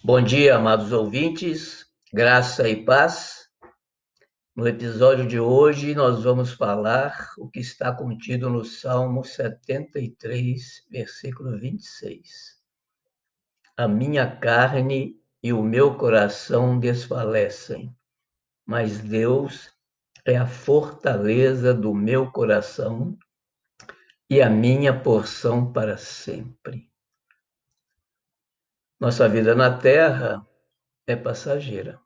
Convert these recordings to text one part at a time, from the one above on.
Bom dia, amados ouvintes, graça e paz. No episódio de hoje, nós vamos falar o que está contido no Salmo 73, versículo 26. A minha carne e o meu coração desfalecem, mas Deus é a fortaleza do meu coração e a minha porção para sempre. Nossa vida na Terra é passageira.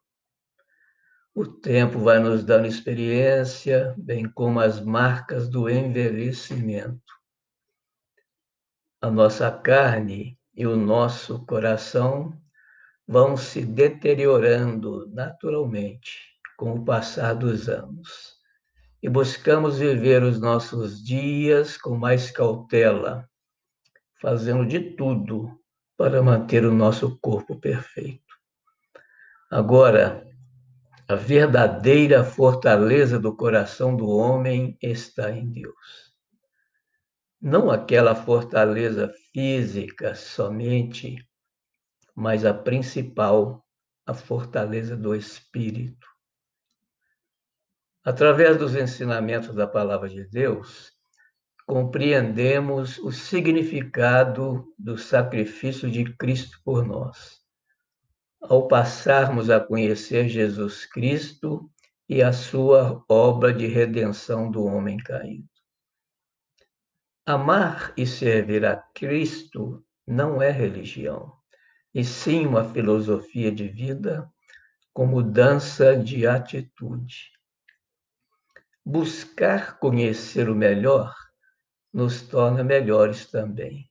O tempo vai nos dando experiência, bem como as marcas do envelhecimento. A nossa carne e o nosso coração vão se deteriorando naturalmente com o passar dos anos. E buscamos viver os nossos dias com mais cautela, fazendo de tudo para manter o nosso corpo perfeito. Agora, a verdadeira fortaleza do coração do homem está em Deus. Não aquela fortaleza física somente, mas a principal, a fortaleza do espírito. Através dos ensinamentos da palavra de Deus, compreendemos o significado do sacrifício de Cristo por nós. Ao passarmos a conhecer Jesus Cristo e a sua obra de redenção do homem caído. Amar e servir a Cristo não é religião, e sim uma filosofia de vida com mudança de atitude. Buscar conhecer o melhor nos torna melhores também.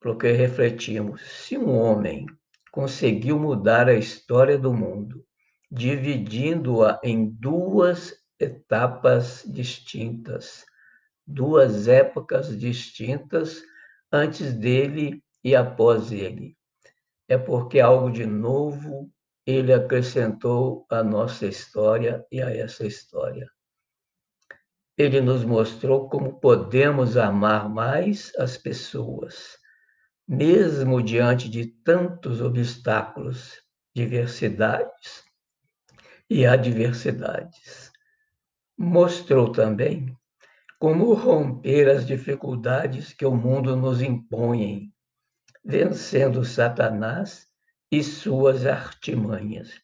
Porque refletimos, se um homem conseguiu mudar a história do mundo, dividindo-a em duas etapas distintas, duas épocas distintas antes dele e após ele. É porque algo de novo ele acrescentou à nossa história e a essa história. Ele nos mostrou como podemos amar mais as pessoas, mesmo diante de tantos obstáculos, diversidades e adversidades. Mostrou também como romper as dificuldades que o mundo nos impõe, vencendo Satanás e suas artimanhas.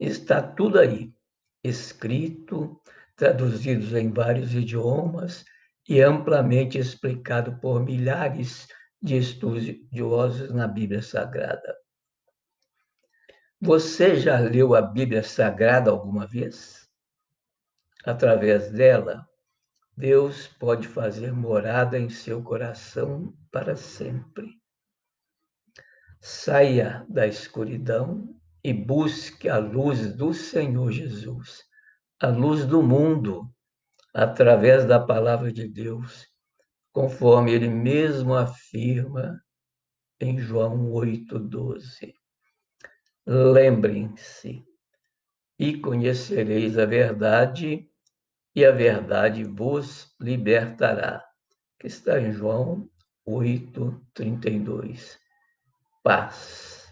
Está tudo aí, escrito, traduzidos em vários idiomas e amplamente explicado por milhares de estudiosos na Bíblia Sagrada. Você já leu a Bíblia Sagrada alguma vez? Através dela, Deus pode fazer morada em seu coração para sempre. Saia da escuridão e busque a luz do Senhor Jesus a luz do mundo através da palavra de Deus, conforme ele mesmo afirma em João 8:12. Lembrem-se e conhecereis a verdade, e a verdade vos libertará. Que está em João 8:32. Paz.